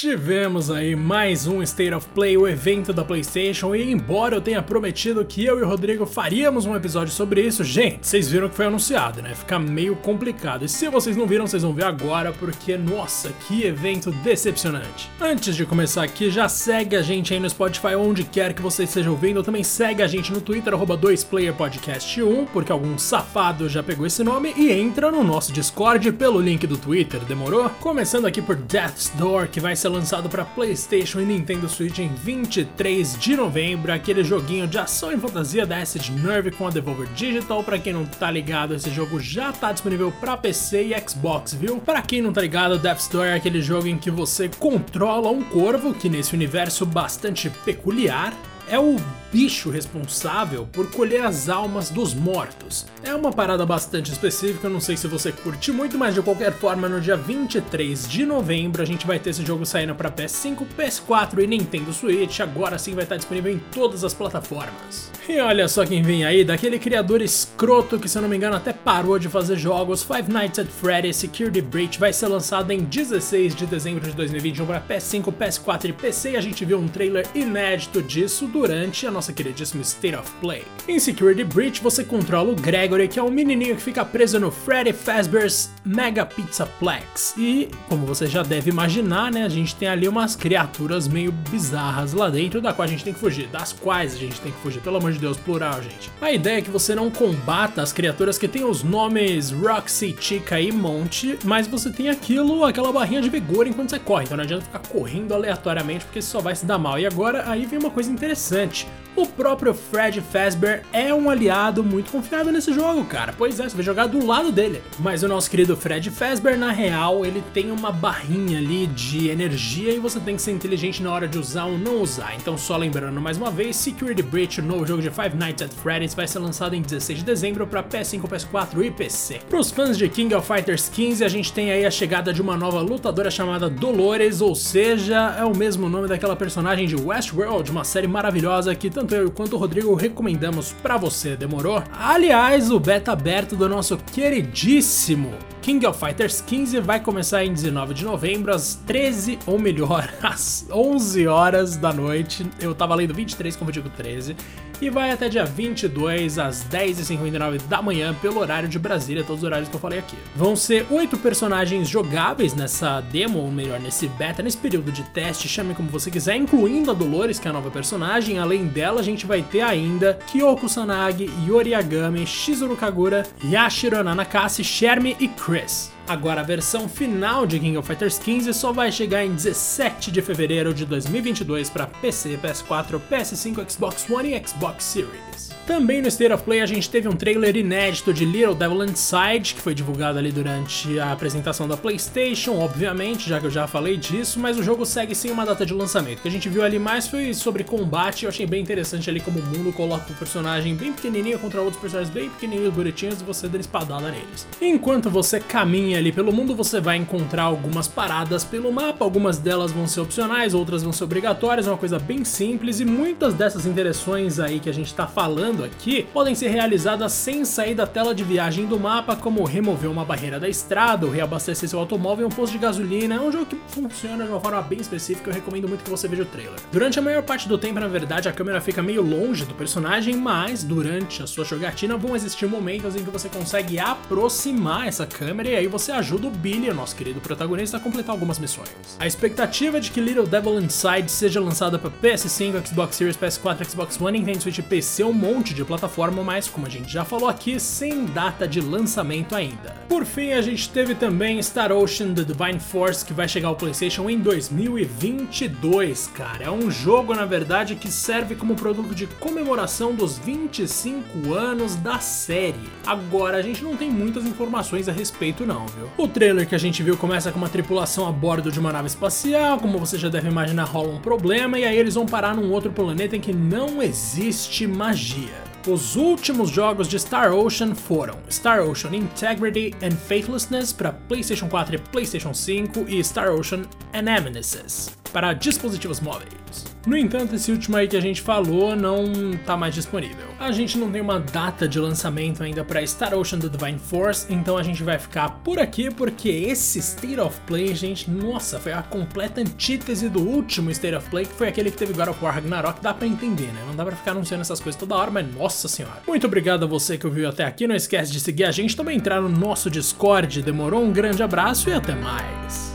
Tivemos aí mais um State of Play, o evento da PlayStation, e embora eu tenha prometido que eu e o Rodrigo faríamos um episódio sobre isso, gente, vocês viram que foi anunciado, né? Fica meio complicado. E se vocês não viram, vocês vão ver agora, porque nossa, que evento decepcionante. Antes de começar aqui, já segue a gente aí no Spotify, onde quer que você esteja ouvindo. Também segue a gente no Twitter, 2playerpodcast1, porque algum safado já pegou esse nome, e entra no nosso Discord pelo link do Twitter, demorou? Começando aqui por Death's Door, que vai ser lançado para PlayStation e Nintendo Switch em 23 de novembro, aquele joguinho de ação e fantasia da Acid Nerve com a Devolver Digital. Para quem não tá ligado, esse jogo já tá disponível para PC e Xbox, viu? Para quem não tá ligado, Death's Door é aquele jogo em que você controla um corvo, que nesse universo bastante peculiar é o bicho responsável por colher as almas dos mortos. É uma parada bastante específica, não sei se você curte muito, mas de qualquer forma, no dia 23 de novembro a gente vai ter esse jogo saindo para PS5, PS4 e Nintendo Switch. Agora sim vai estar disponível em todas as plataformas. E olha só quem vem aí, daquele criador escroto que, se eu não me engano, até parou de fazer jogos. Five Nights at Freddy's Security Breach vai ser lançado em 16 de dezembro de 2021 para PS5, PS4 e PC. E a gente viu um trailer inédito disso durante a nossa queridíssima State of Play. Em Security Breach, você controla o Gregory, que é um menininho que fica preso no Freddy Fazbear's Mega Pizza Plex. E, como você já deve imaginar, né, a gente tem ali umas criaturas meio bizarras lá dentro, da qual a gente tem que fugir, das quais a gente tem que fugir, pelo amor de Deus, plural, gente. A ideia é que você não combata as criaturas que têm os nomes Roxy, Chica e Monte, mas você tem aquilo, aquela barrinha de vigor enquanto você corre, então não adianta ficar correndo aleatoriamente porque você só vai se dar mal. E agora aí vem uma coisa interessante. O próprio Fred Fazbear é um aliado muito confiável nesse jogo, cara. Pois é, você vai jogar do lado dele. Mas o nosso querido Fred Fazbear, na real, ele tem uma barrinha ali de energia e você tem que ser inteligente na hora de usar ou não usar. Então, só lembrando mais uma vez, Security Breach, o novo jogo de Five Nights at Freddy's, vai ser lançado em 16 de dezembro para PS5, PS4 e PC. Para os fãs de King of Fighters 15, a gente tem aí a chegada de uma nova lutadora chamada Dolores, ou seja, é o mesmo nome daquela personagem de Westworld, uma série maravilhosa que tanto eu quanto o Rodrigo recomendamos para você, demorou? Aliás, o beta aberto do nosso queridíssimo King of Fighters 15 vai começar em 19 de novembro, às 13, ou melhor, às 11 horas da noite. Eu tava lendo 23, como eu digo 13 e vai até dia 22 às 10h59 da manhã pelo horário de Brasília, todos os horários que eu falei aqui. Vão ser oito personagens jogáveis nessa demo, ou melhor, nesse beta, nesse período de teste, chame como você quiser, incluindo a Dolores, que é a nova personagem. Além dela, a gente vai ter ainda Kyoko Sanagi, Yori Agami, Shizuru Kagura, Yashiro Nanakasi, Shermie e Chris. Chris. Agora, a versão final de King of Fighters 15 só vai chegar em 17 de fevereiro de 2022 para PC, PS4, PS5, Xbox One e Xbox Series. Também no State of Play a gente teve um trailer inédito de Little Devil Inside, que foi divulgado ali durante a apresentação da PlayStation, obviamente, já que eu já falei disso, mas o jogo segue sem uma data de lançamento. O que a gente viu ali mais foi sobre combate, eu achei bem interessante ali como o mundo coloca um personagem bem pequenininho contra outros personagens bem pequenininhos, bonitinhos, e você dando espadada neles. Enquanto você caminha ali pelo mundo, você vai encontrar algumas paradas pelo mapa, algumas delas vão ser opcionais, outras vão ser obrigatórias, é uma coisa bem simples, e muitas dessas interações aí que a gente tá falando aqui podem ser realizadas sem sair da tela de viagem do mapa, como remover uma barreira da estrada ou reabastecer seu automóvel em um posto de gasolina. É um jogo que funciona de uma forma bem específica, eu recomendo muito que você veja o trailer. Durante a maior parte do tempo, na verdade, a câmera fica meio longe do personagem, mas durante a sua jogatina vão existir momentos em que você consegue aproximar essa câmera e aí você ajuda o Billy, o nosso querido protagonista, a completar algumas missões. A expectativa é de que Little Devil Inside seja lançada para PS5, Xbox Series, PS4, Xbox One, Nintendo Switch PC, um monte de plataforma, mas como a gente já falou aqui, sem data de lançamento ainda. Por fim, a gente teve também Star Ocean The Divine Force, que vai chegar ao PlayStation em 2022, cara. É um jogo, na verdade, que serve como produto de comemoração dos 25 anos da série. Agora, a gente não tem muitas informações a respeito, não, viu? O trailer que a gente viu começa com uma tripulação a bordo de uma nave espacial, como você já deve imaginar, rola um problema, e aí eles vão parar num outro planeta em que não existe magia. Os últimos jogos de Star Ocean foram Star Ocean Integrity and Faithlessness para PlayStation 4 e PlayStation 5 e Star Ocean Anamnesis para dispositivos móveis. No entanto, esse último aí que a gente falou não tá mais disponível. A gente não tem uma data de lançamento ainda para Star Ocean do Divine Force, então a gente vai ficar por aqui porque esse State of Play, gente, nossa, foi a completa antítese do último State of Play, que foi aquele que teve God of War Ragnarok, dá pra entender, né? Não dá pra ficar anunciando essas coisas toda hora, mas nossa senhora. Muito obrigado a você que ouviu até aqui, não esquece de seguir a gente, também entrar no nosso Discord, demorou? Um grande abraço e até mais!